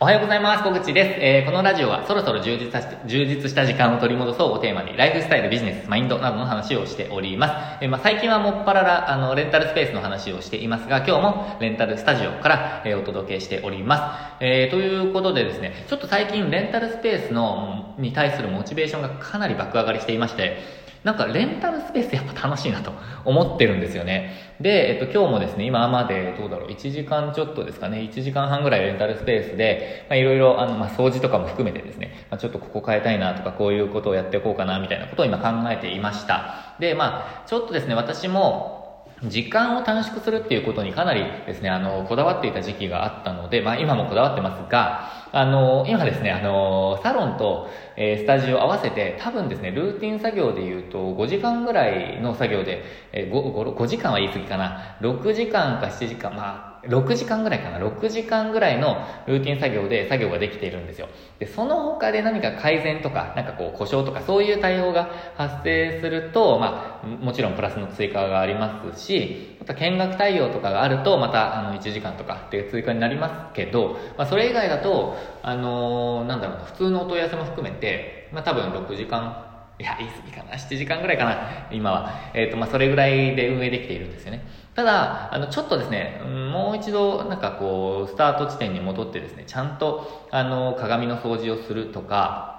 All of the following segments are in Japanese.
おはようございます。小口です。えーこのラジオはそろそろ充実した充実した時間を取り戻そうをテーマに、ライフスタイル、ビジネス、マインドなどの話をしております。えーまあ、最近はもっぱらら、あの、レンタルスペースの話をしていますが、今日もレンタルスタジオから、えーお届けしております。えーということでですね、ちょっと最近レンタルスペースの、に対するモチベーションがかなり爆上がりしていまして、なんかレンタルスペース やっぱ楽しいなと思ってるんですよね。で、えっと今日もですね、今までどうだろう、1時間ちょっとですかね、1時間半ぐらいレンタルスペースで、まいろいろあの、まあ掃除とかも含めてですね、まあちょっとここ変えたいなとか、こういうことをやっていこうかなみたいなことを今考えていました。で、まあちょっとですね、私も、時間を短縮するっていうことにかなりですね、あの、こだわっていた時期があったので、まあ今もこだわってますが、あの、今ですね、あの、サロンと、えースタジオ合わせて、多分ですね、ルーティン作業で言うと、5時間ぐらいの作業で、えー、5, 5, 時間は言い過ぎかな、6時間か7時間、まあ、6時間ぐらいかな、6時間ぐらいのルーティン作業で作業ができているんですよ。で、その他で何か改善とか、なんかこう、故障とか、そういう対応が発生すると、まあ、もちろんプラスの追加がありますし、また見学対応とかがあると、また、あの、1時間とかっていう追加になりますけど、まあ、それ以外だと、あのーなんだろうな、普通のお問い合わせも含めて、まあ、多分6時間、いや、言い過ぎかな、7時間ぐらいかな、今は。えっ、と、まあ、それぐらいで運営できているんですよね。ただ、あの、ちょっとですね、もう一度、なんかこう、スタート地点に戻ってですね、ちゃんと、あの、鏡の掃除をするとか、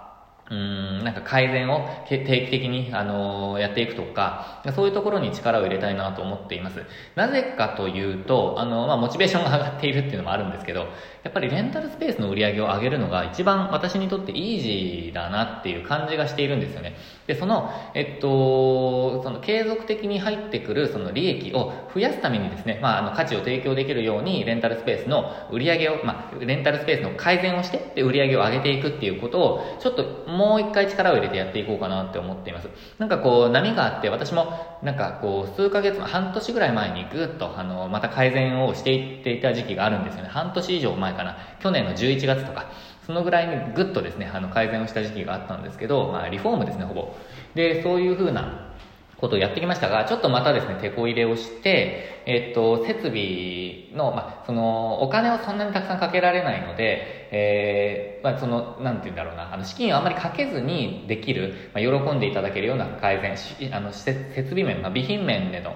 うーん、なんか改善を定期的に、あのやっていくとか、そういうところに力を入れたいなと思っています。なぜかというと、あの、まあ、モチベーションが上がっているっていうのもあるんですけど、やっぱりレンタルスペースの売り上げを上げるのが一番私にとってイージーだなっていう感じがしているんですよね。で、その、えっと、その継続的に入ってくるその利益を増やすためにですね、まあ、あの価値を提供できるようにレンタルスペースの売り上げを、まあ、レンタルスペースの改善をして、で、売り上げを上げていくっていうことを、ちょっともう一回力を入れてやっていこうかなって思っています。なんかこう、波があって、私も、なんかこう、数ヶ月、半年ぐらい前にぐっと、あの、また改善をしていっていた時期があるんですよね。半年以上前かな。去年の11月とか。そのぐらいにぐっとですね、あの、改善をした時期があったんですけど、まあ、リフォームですね、ほぼ。で、そういうふうなことをやってきましたが、ちょっとまたですね、手こ入れをして、えっと、設備の、まあ、その、お金をそんなにたくさんかけられないので、えー、まあ、その、なんて言うんだろうな、あの、資金をあんまりかけずにできる、まあ、喜んでいただけるような改善、あの、設備面、まあ、備品面での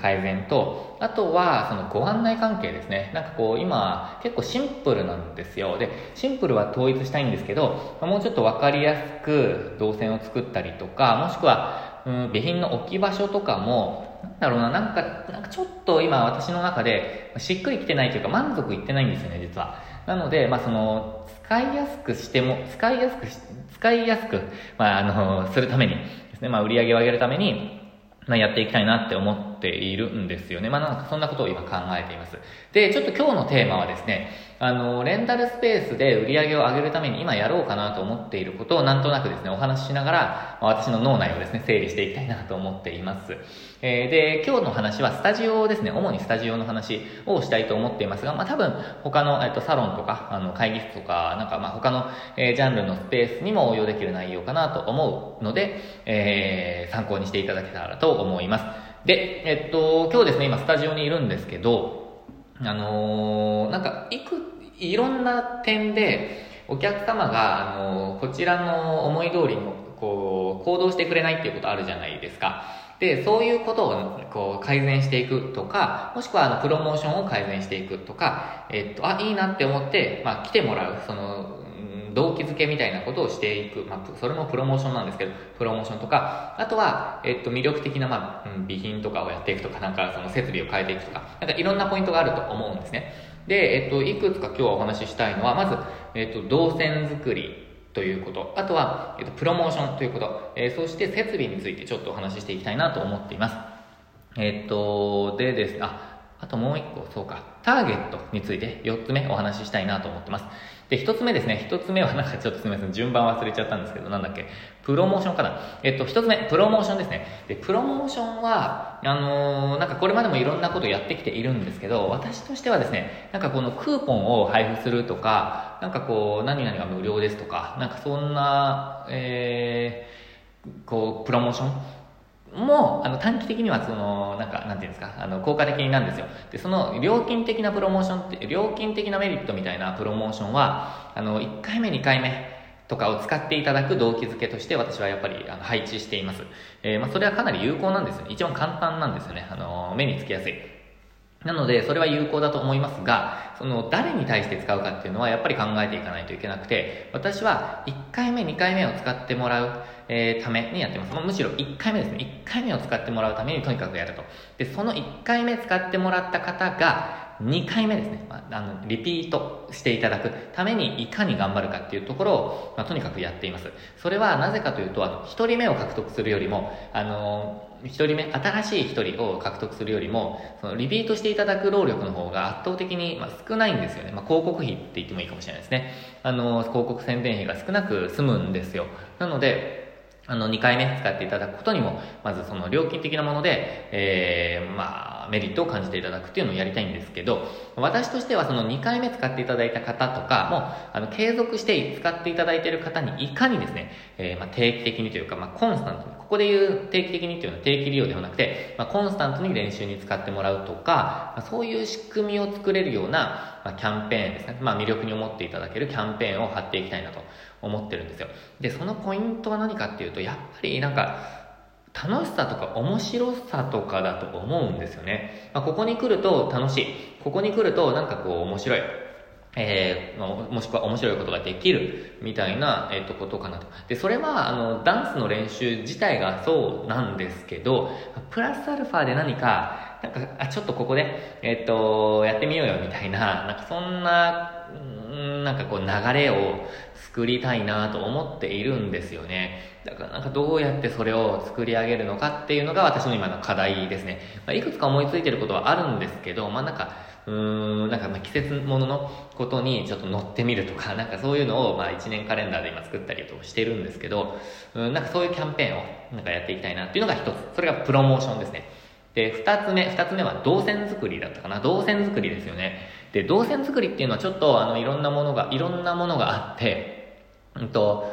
改善と、あとは、その、ご案内関係ですね。なんかこう、今、結構シンプルなんですよ。で、シンプルは統一したいんですけど、まもうちょっとわかりやすく動線を作ったりとか、もしくは、うん、備品の置き場所とかも、なんだろうな、なんか、なんかちょっと今私の中でしっくりきてないというか満足いってないんですよね、実は。なので、まあその、使いやすくしても、使いやすく、使いやすく、まああの、するためにですね、まあ売り上げを上げるために、まあ、やっていきたいなって思っているんですよね。まあ、なんかそんなことを今考えています。で、ちょっと今日のテーマはですね、あの、レンタルスペースで売り上げを上げるために今やろうかなと思っていることをなんとなくですね、お話ししながら、私の脳内をですね、整理していきたいなと思っています。えーで、今日の話はスタジオですね、主にスタジオの話をしたいと思っていますが、まあ多分他の、えっと、サロンとか、あの、会議室とか、なんかま他の、えージャンルのスペースにも応用できる内容かなと思うので、えー参考にしていただけたらと思います。で、えっと、今日ですね、今スタジオにいるんですけど、あのーなんか、いく、いろんな点で、お客様が、あのーこちらの思い通りの、こう、行動してくれないっていうことあるじゃないですか。で、そういうことを、こう、改善していくとか、もしくは、あの、プロモーションを改善していくとか、えっと、あ、いいなって思って、まあ、来てもらう、その、動機づけみたいなことをしていく。まあ、それもプロモーションなんですけど、プロモーションとか、あとは、えっと、魅力的な、まあ、うん備品とかをやっていくとか、なんか、その設備を変えていくとか、なんかいろんなポイントがあると思うんですね。で、えっと、いくつか今日はお話ししたいのは、まず、えっと、動線作りということ、あとは、えっと、プロモーションということ、えーそして設備についてちょっとお話ししていきたいなと思っています。えっと、でですね、あ、あともう一個、そうか、ターゲットについて4つ目お話ししたいなと思ってます。で、1つ目ですね、1つ目はなんかちょっとすみません、順番忘れちゃったんですけど、なんだっけ、プロモーションかな。えっと、1つ目、プロモーションですね。で、プロモーションは、あのーなんかこれまでもいろんなことやってきているんですけど、私としてはですね、なんかこのクーポンを配布するとか、なんかこう、何々が無料ですとか、なんかそんな、えー、こう、プロモーションもあの短期的にはそのなんかなんていうんですかあの効果的になんですよ。でその料金的なプロモーションって料金的なメリットみたいなプロモーションはあの1回目2回目とかを使っていただく動機づけとして私はやっぱりあの配置しています、えー、まあ、それはかなり有効なんですよね。一番簡単なんですよね。あの目につきやすい。なので、それは有効だと思いますが、その、誰に対して使うかっていうのは、やっぱり考えていかないといけなくて、私は、1回目、2回目を使ってもらう、えー、ためにやってます。むしろ1回目ですね。1回目を使ってもらうためにとにかくやると。で、その1回目使ってもらった方が、2回目ですね、まあ、あのリピートしていただくためにいかに頑張るかっていうところを、まあ、とにかくやっていますそれはなぜかというとあの1人目を獲得するよりもあの1人目新しい1人を獲得するよりもそのリピートしていただく労力の方が圧倒的に、まあ、少ないんですよね、まあ、広告費って言ってもいいかもしれないですねあの広告宣伝費が少なく済むんですよなのであの、2回目使っていただくことにも、まずその料金的なもので、えー、まあ、メリットを感じていただくっていうのをやりたいんですけど、私としてはその2回目使っていただいた方とかも、あの、継続して使っていただいている方にいかにですね、えー、まあ、定期的にというか、まあ、コンスタントに、ここで言う定期的にっていうのは定期利用ではなくて、まあ、コンスタントに練習に使ってもらうとか、まあ、そういう仕組みを作れるような、まあ、キャンペーンですね、まあ、魅力に思っていただけるキャンペーンを貼っていきたいなと思ってるんですよ。で、そのポイントは何かっていうと、やっぱりなんか、楽しさとか面白さとかだと思うんですよね。まあ、ここに来ると楽しい。ここに来るとなんかこう面白い。えー、もしくは面白いことができるみたいな、えー、とことかなと。で、それは、あの、ダンスの練習自体がそうなんですけど、プラスアルファで何か、なんか、あ、ちょっとここで、えっ、と、やってみようよみたいな、なんかそんな、なんかこう流れを作りたいなと思っているんですよね。だからなんかどうやってそれを作り上げるのかっていうのが私の今の課題ですね。まあ、いくつか思いついてることはあるんですけど、まあなんか、うーん、なんかま季節もののことにちょっと乗ってみるとか、なんかそういうのをまあ1年カレンダーで今作ったりとかしてるんですけど、うん、なんかそういうキャンペーンをなんかやっていきたいなっていうのが一つ。それがプロモーションですね。で、二つ目、二つ目は動線作りだったかな。動線作りですよね。で、動線作りっていうのはちょっとあのいろんなものが、いろんなものがあって、うんと、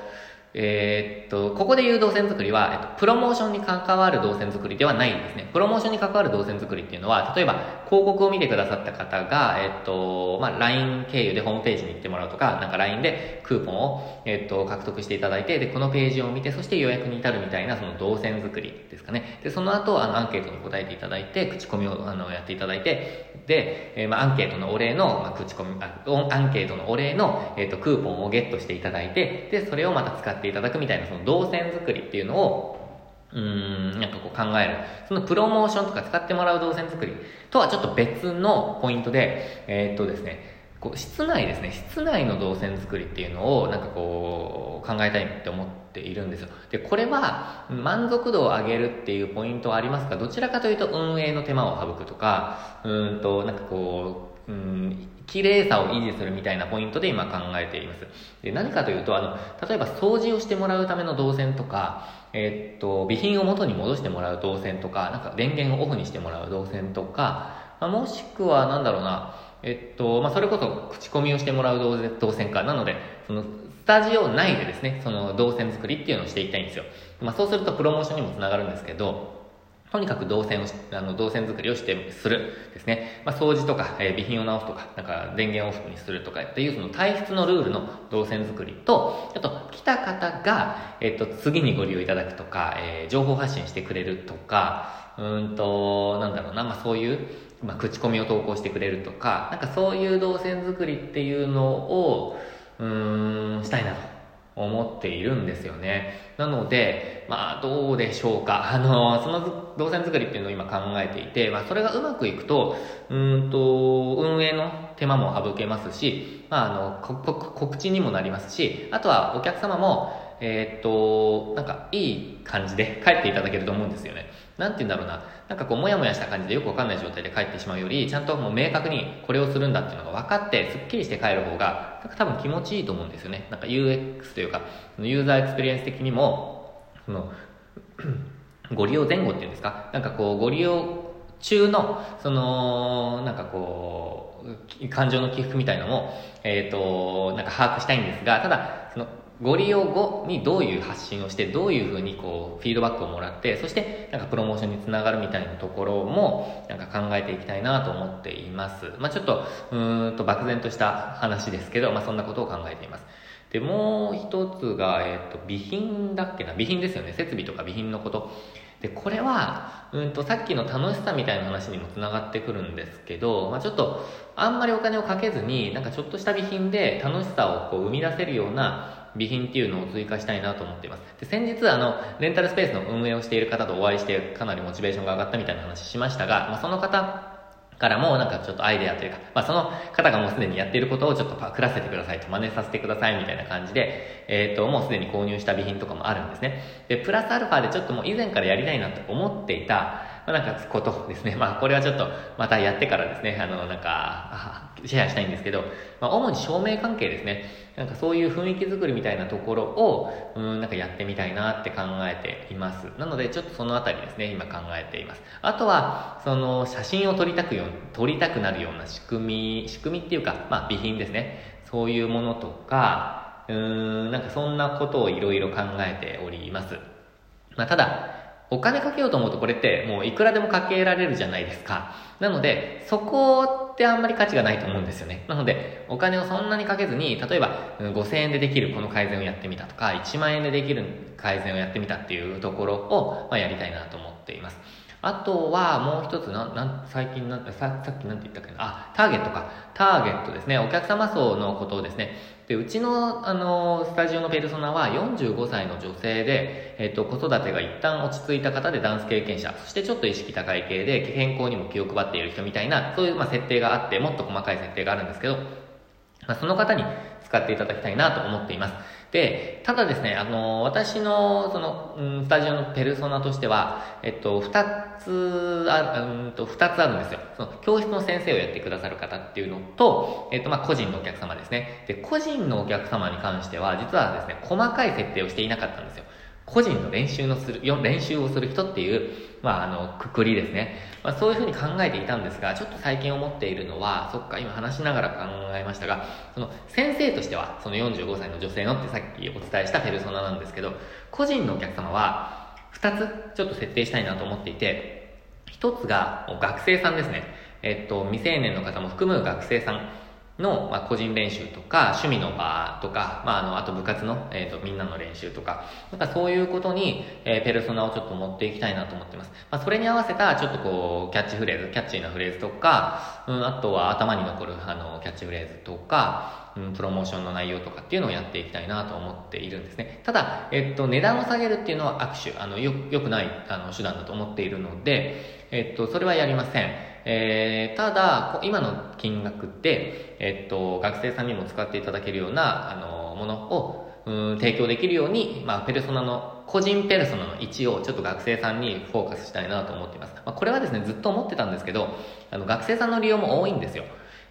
えー、っと、ここで言う動線作りは、えっと、プロモーションに関わる動線作りではないんですね。プロモーションに関わる動線作りっていうのは、例えば、広告を見てくださった方が、えっと、まあ、LINE 経由でホームページに行ってもらうとか、なんか LINE でクーポンを、えっと、獲得していただいて、で、このページを見て、そして予約に至るみたいな、その動線作りですかね。で、その後、あの、アンケートに答えていただいて、口コミを、あの、やっていただいて、で、えー、まあ、アンケートのお礼の、まあ、口コミ、あアンケートのお礼の、えっと、クーポンをゲットしていただいて、で、それをまた使ってていただくみたいな、その動線作りっていうのを、うん、なんかこう考える。そのプロモーションとか使ってもらう動線作りとはちょっと別のポイントで、えー、っとですね、こう室内ですね、室内の動線作りっていうのをなんかこう考えたいって思っているんですよ。で、これは満足度を上げるっていうポイントはありますが、どちらかというと運営の手間を省くとか、うんと、なんかこう、うん、綺麗さを維持するみたいなポイントで今考えています。で何かというと、あの、例えば掃除をしてもらうための動線とか、えー、っと、備品を元に戻してもらう動線とか、なんか電源をオフにしてもらう動線とか、まあ、もしくは、なんだろうな、えっと、まあ、それこそ口コミをしてもらう動線か。なので、その、スタジオ内でですね、その動線作りっていうのをしていきたいんですよ。まあ、そうするとプロモーションにもつながるんですけど、とにかく動線をあの、動線作りをして、するですね。まあ、掃除とか、えー、備品を直すとか、なんか、電源オフにするとかっていう、その体質のルールの動線作りと、あと、来た方が、えっ、と、次にご利用いただくとか、えー、情報発信してくれるとか、うんと、なんだろうな、まあ、そういう、まあ、口コミを投稿してくれるとか、なんかそういう動線作りっていうのを、うん、したいなと。思っているんですよね。なので、まあ、どうでしょうか。あの、その動線作りっていうのを今考えていて、まあ、それがうまくいくと、うんと、運営の手間も省けますし、まあ、あの、告知にもなりますし、あとはお客様も、えー、っと、なんか、いい感じで帰っていただけると思うんですよね。なんて言うんだろうな。なんかこう、もやもやした感じでよくわかんない状態で帰ってしまうより、ちゃんともう明確にこれをするんだっていうのが分かって、すっきりして帰る方が、なんか多分気持ちいいと思うんですよね。なんか UX というか、ユーザーエクスペリエンス的にも、その、ご利用前後っていうんですか？なんかこう、ご利用中の、その、なんかこう、感情の起伏みたいのも、えっ、ー、と、なんか把握したいんですが、ただ、その、ご利用後にどういう発信をして、どういうふうにこう、フィードバックをもらって、そして、なんかプロモーションにつながるみたいなところも、なんか考えていきたいなと思っています。まあちょっと、うんと漠然とした話ですけど、まあそんなことを考えています。で、もう一つが、えっ、ー、と、備品だっけな？備品ですよね。設備とか備品のこと。で、これは、うんと、さっきの楽しさみたいな話にもつながってくるんですけど、まあ、ちょっと、あんまりお金をかけずに、なんかちょっとした備品で楽しさをこう生み出せるような備品っていうのを追加したいなと思っています。で、先日、あの、レンタルスペースの運営をしている方とお会いして、かなりモチベーションが上がったみたいな話しましたが、まあ、その方からもなんかちょっとアイデアというか、まあ、その方がもうすでにやっていることをちょっとパクらせてくださいと真似させてくださいみたいな感じで、えっ、ー、と、もうすでに購入した備品とかもあるんですね。で、プラスアルファでちょっともう以前からやりたいなと思っていた、まあ、なんかことですね。まあこれはちょっとまたやってからですね、あの、なんか、シェアしたいんですけど、まあ主に照明関係ですね。なんかそういう雰囲気作りみたいなところを、うん、なんかやってみたいなって考えています。なのでちょっとそのあたりですね、今考えています。あとは、その写真を撮りたくよ、撮りたくなるような仕組み、仕組みっていうか、まあ備品ですね。そういうものとか、うん、なんかそんなことをいろいろ考えております。まあただ、お金かけようと思うとこれってもういくらでもかけられるじゃないですか。なので、そこってあんまり価値がないと思うんですよね。なので、お金をそんなにかけずに、例えば5000円でできるこの改善をやってみたとか、1万円でできる改善をやってみたっていうところを、まあ、やりたいなと思っています。あとはもう一つなん、なん最近なさ、さっきなんて言ったっけな、あ、ターゲットか。ターゲットですね。お客様層のことをですね。で、うちの、あの、スタジオのペルソナは45歳の女性で、えっ、と、子育てが一旦落ち着いた方でダンス経験者、そしてちょっと意識高い系で健康にも気を配っている人みたいな、そういう、まあ、設定があって、もっと細かい設定があるんですけど、まあ、その方に使っていただきたいなと思っています。で、ただですね、あの、私の、その、うん、スタジオのペルソナとしては、えっと、二つ、あ、うんと、二つあるんですよ。その、教室の先生をやってくださる方っていうのと、えっと、まあ、個人のお客様ですね。で、個人のお客様に関しては、実はですね、細かい設定をしていなかったんですよ。個人の練習のする、練習をする人っていう、まあ、あの、くくりですね。まあ、そういうふうに考えていたんですが、ちょっと最近思っているのは、そっか、今話しながら考えましたが、その、先生としては、その45歳の女性のってさっきお伝えしたペルソナなんですけど、個人のお客様は、二つちょっと設定したいなと思っていて、一つが、学生さんですね。えっと、未成年の方も含む学生さん。の、まあ、個人練習とか、趣味の場とか、まあ、あの、あと部活の、えっ、ー、と、みんなの練習とか、なんかそういうことに、えー、ペルソナをちょっと持っていきたいなと思ってます。まあ、それに合わせた、ちょっとこう、キャッチフレーズ、キャッチーなフレーズとか、うん、あとは頭に残る、あの、キャッチフレーズとか、うん、プロモーションの内容とかっていうのをやっていきたいなと思っているんですね。ただ、えっと、値段を下げるっていうのは握手、あの、よ、良くない、あの、手段だと思っているので、えっと、それはやりません。えー、ただ、今の金額って、えっと、学生さんにも使っていただけるような、あの、ものを、う、提供できるように、まあ、ペルソナの、個人ペルソナの位置をちょっと学生さんにフォーカスしたいなと思っています。まあ、これはですね、ずっと思ってたんですけど、あの、学生さんの利用も多いんですよ。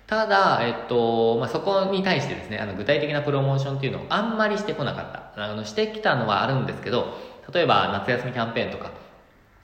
ただ、えっと、まあ、そこに対してですね、あの、具体的なプロモーションっていうのをあんまりしてこなかった。あの、してきたのはあるんですけど、例えば夏休みキャンペーンとか、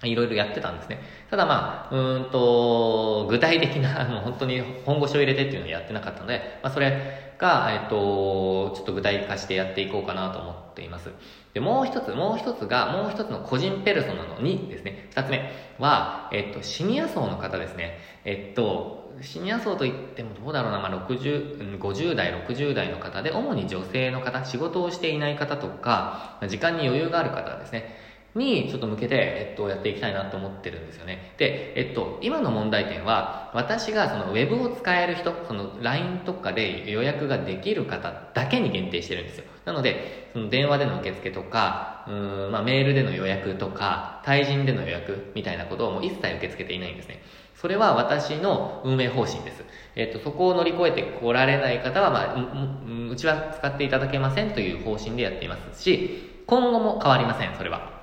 いろいろやってたんですね。ただまあ、うんと、具体的な、あの、本当に本腰を入れてっていうのをやってなかったので、まあ、それが、えっと、ちょっと具体化してやっていこうかなと思っています。で、もう一つ、もう一つが、もう一つの個人ペルソナの2ですね。二つ目は、えっと、シニア層の方ですね。えっと、シニア層といってもどうだろうな、まあ、60、50代、60代の方で、主に女性の方、仕事をしていない方とか、時間に余裕がある方ですね。にちょっと向けて、えっと、やっていきたいなと思ってるんですよね。で、えっと、今の問題点は、私がそのウェブを使える人、その LINE とかで予約ができる方だけに限定してるんですよ。なので、その電話での受付とか、うん、まあ、メールでの予約とか、対人での予約みたいなことをもう一切受け付けていないんですね。それは私の運営方針です。えっと、そこを乗り越えて来られない方は、まあ、ううちは使っていただけませんという方針でやっていますし、今後も変わりません、それは。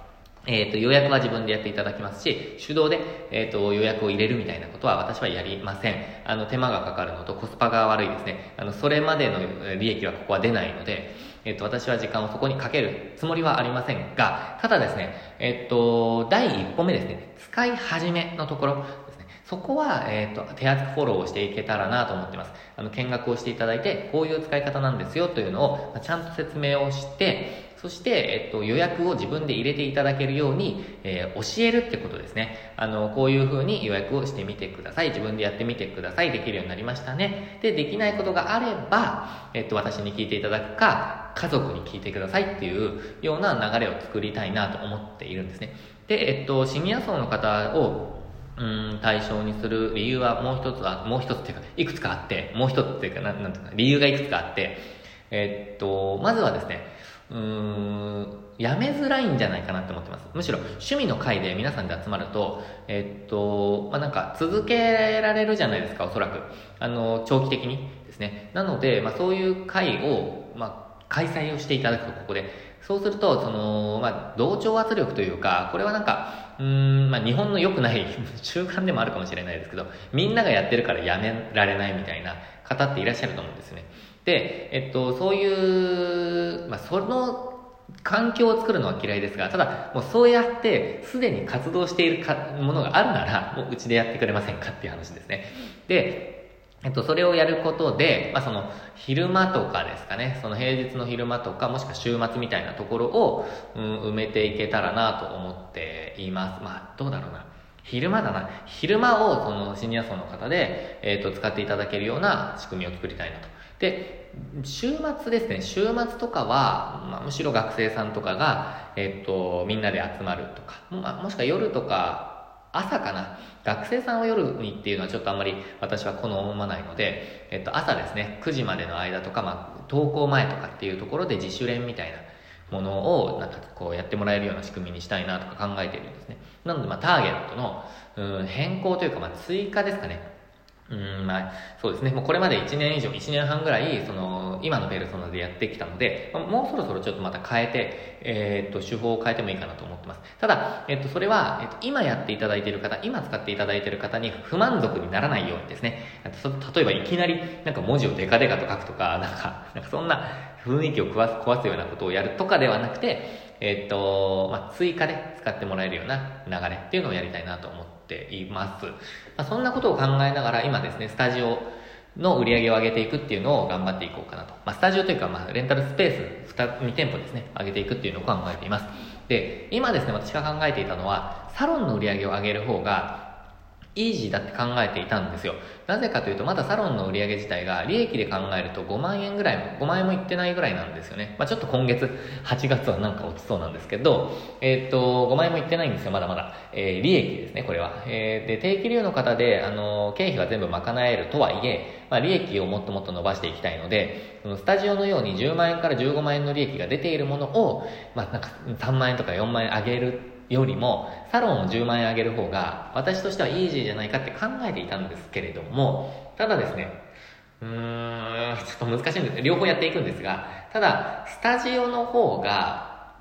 えっ、ー、と、予約は自分でやっていただきますし、手動で、えっ、ー、と、予約を入れるみたいなことは私はやりません。あの、手間がかかるのとコスパが悪いですね。あの、それまでの利益はここは出ないので、えっ、ー、と、私は時間をそこにかけるつもりはありませんが、ただですね、えっと、第1歩目ですね、使い始めのところですね、そこは、えっ、と、手厚くフォローをしていけたらなと思ってます。あの、見学をしていただいて、こういう使い方なんですよというのを、ちゃんと説明をして、そして、えっと、予約を自分で入れていただけるように、えー、教えるってことですね。あの、こういう風に予約をしてみてください。自分でやってみてください。できるようになりましたね。で、できないことがあれば、えっと、私に聞いていただくか、家族に聞いてくださいっていうような流れを作りたいなと思っているんですね。で、えっと、シニア層の方を、うん、対象にする理由はもう一つは、もう一つっていうか、いくつかあって、もう一つっていうか、なんなんていうか、理由がいくつかあって、えっと、まずはですね、うーん、やめづらいんじゃないかなって思ってます。むしろ趣味の会で皆さんで集まると、えっと、まあ、なんか続けられるじゃないですか、おそらく。あの、長期的にですね。なので、まあ、そういう会を、まあ、開催をしていただくと、ここで。そうすると、その、まあ、同調圧力というか、これはなんか、うん、まあ、日本の良くない 習慣でもあるかもしれないですけど、みんながやってるからやめられないみたいな方っていらっしゃると思うんですね。で、えっと、そういう、まあ、その環境を作るのは嫌いですが、ただ、もうそうやって、すでに活動しているかものがあるなら、もううちでやってくれませんかっていう話ですね。で、えっと、それをやることで、まあ、その、昼間とかですかね、その平日の昼間とか、もしくは週末みたいなところを、うん、埋めていけたらなと思っています。まあ、どうだろうな。昼間だな。昼間を、その、シニア層の方で、えっと、使っていただけるような仕組みを作りたいなと。で、週末ですね、週末とかは、まあ、むしろ学生さんとかが、えっと、みんなで集まるとか、まあ、もしくは夜とか、朝かな？学生さんを夜にっていうのはちょっとあんまり私は好まないので、えっと、朝ですね、9時までの間とか、まあ、登校前とかっていうところで自主練みたいなものを、なんかこうやってもらえるような仕組みにしたいなとか考えているんですね。なので、まあ、ターゲットの、うん、変更というか、まあ、追加ですかね。うん、まあ、そうですね。もうこれまで1年以上、1年半ぐらい、その、今のペルソナでやってきたので、もうそろそろちょっとまた変えて、えー、っと、手法を変えてもいいかなと思ってます。ただ、えっと、それは、えっと、今やっていただいている方、今使っていただいている方に不満足にならないようにですね、例えばいきなり、なんか文字をデカデカと書くとか、なんか、なんかそんな雰囲気を壊す、壊すようなことをやるとかではなくて、えっと、まあ、追加で使ってもらえるような流れっていうのをやりたいなと思っています。まあ、そんなことを考えながら、今ですね、スタジオの売り上げを上げていくっていうのを頑張っていこうかなと。まあ、スタジオというか、まあ、レンタルスペース 2, 2店舗ですね、上げていくっていうのを考えています。で、今ですね、私が考えていたのは、サロンの売り上げを上げる方が、イージーだって考えていたんですよ。なぜかというと、まだサロンの売り上げ自体が利益で考えると5万円ぐらいも、5万円もいってないぐらいなんですよね。まあちょっと今月、8月はなんか落ちそうなんですけど、えっ、と、5万円もいってないんですよ、まだまだ。えー、利益ですね、これは。えー、で、定期利用の方で、あの、経費は全部賄えるとはいえ、まあ利益をもっともっと伸ばしていきたいので、そのスタジオのように10万円から15万円の利益が出ているものを、まあなんか3万円とか4万円上げるよりも、サロンを10万円上げる方が、私としてはイージーじゃないかって考えていたんですけれども、ただですね、うーん、ちょっと難しいんです。両方やっていくんですが、ただ、スタジオの方が、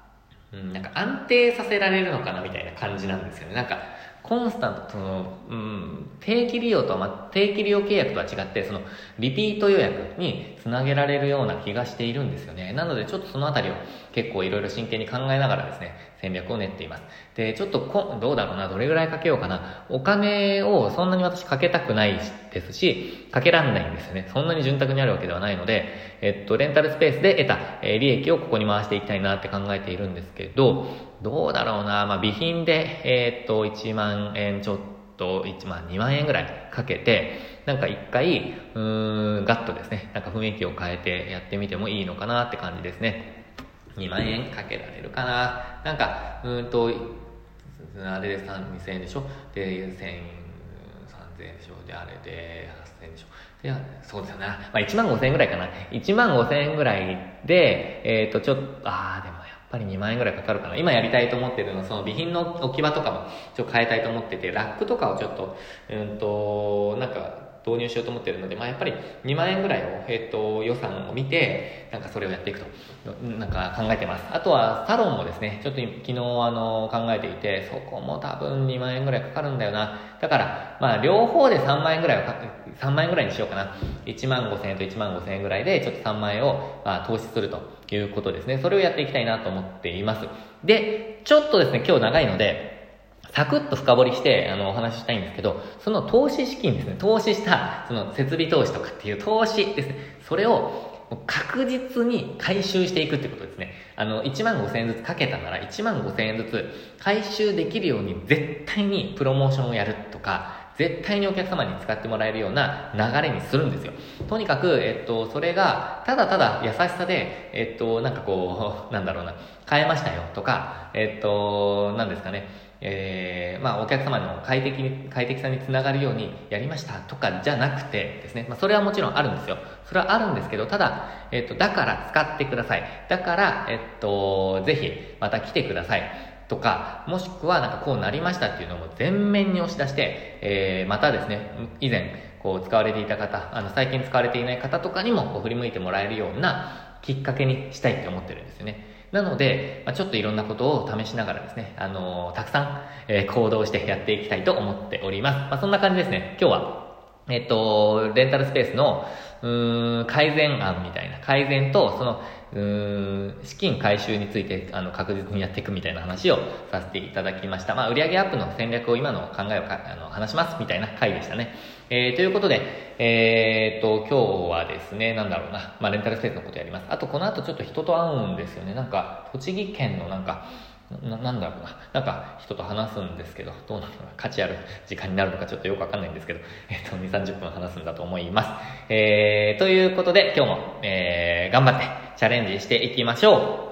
うん、なんか安定させられるのかなみたいな感じなんですよね。なんか、コンスタント、その、うん、定期利用とは、ま、定期利用契約とは違って、その、リピート予約につなげられるような気がしているんですよね。なので、ちょっとそのあたりを結構いろいろ真剣に考えながらですね、戦略を練っています。で、ちょっとこ、どうだろうな、どれぐらいかけようかな。お金をそんなに私かけたくないですし、かけらんないんですよね。そんなに潤沢にあるわけではないので、えっと、レンタルスペースで得た、え利益をここに回していきたいなって考えているんですけど、どうだろうな、まあ、備品で、えー、っと、1万円ちょっと、1万、2万円ぐらいかけて、なんか一回、うーん、ガッとですね、なんか雰囲気を変えてやってみてもいいのかなって感じですね。2万円かけられるかな。なんか、うんと、あれで2000円でしょ？で、1000円、3000円でしょ？で、あれで8000円でしょ？で、そうですよね。まあ1万5000円ぐらいかな。1万5000円ぐらいで、えっ、ー、と、ちょっと、ああ、でもやっぱり2万円ぐらいかかるかな。今やりたいと思ってるのは、その備品の置き場とかもちょっと変えたいと思ってて、ラックとかをちょっと、うんと、なんか、導入しようと思ってるので、まあ、やっぱり2万円ぐらいを、え、ー、と、予算を見て、なんかそれをやっていくと、なんか考えてます。あとは、サロンもですね、ちょっと昨日、あの、考えていて、そこも多分2万円ぐらいかかるんだよな。だから、まあ、両方で3万円ぐらいはか、3万円ぐらいにしようかな。1万5千円と1万5千円ぐらいで、ちょっと3万円を、まあ、投資するということですね。それをやっていきたいなと思っています。で、ちょっとですね、今日長いので、サクッと深掘りして、あの、お話ししたいんですけど、その投資資金ですね、投資した、その設備投資とかっていう投資ですね、それを確実に回収していくってことですね。あの、1万5千円ずつかけたなら、1万5千円ずつ回収できるように絶対にプロモーションをやるとか、絶対にお客様に使ってもらえるような流れにするんですよ。とにかく、えっと、それが、ただただ優しさで、えっと、なんかこう、なんだろうな、変えましたよとか、えっと、なんですかね、えー、まあ、お客様の快適に、快適さにつながるようにやりましたとかじゃなくてですね、まあ、それはもちろんあるんですよ。それはあるんですけど、ただ、えっ、と、だから使ってください。だから、えっ、と、ぜひ、また来てください。とか、もしくはなんかこうなりましたっていうのも全面に押し出して、えー、またですね、以前、こう使われていた方、あの、最近使われていない方とかにもこう振り向いてもらえるようなきっかけにしたいって思ってるんですよね。なので、まあ、ちょっといろんなことを試しながらですね、あのー、たくさん、えー、行動してやっていきたいと思っております。まあ、そんな感じですね。今日は、えっと、レンタルスペースの、うーん、改善案みたいな、改善と、その、うーん、資金回収について、あの、確実にやっていくみたいな話をさせていただきました。まあ、売上アップの戦略を今の考えをかあの話しますみたいな回でしたね。えー、ということで、えー、っと、今日はですね、なんだろうな、まあ、レンタルスペースのことやります。あと、この後ちょっと人と会うんですよね。なんか、栃木県のなんか、ななんだろうな。なんか人と話すんですけど、どうなのか価値ある時間になるのかちょっとよくわかんないんですけど、えっ、と、2、30分話すんだと思います。えー、ということで今日も、えー、頑張ってチャレンジしていきましょう。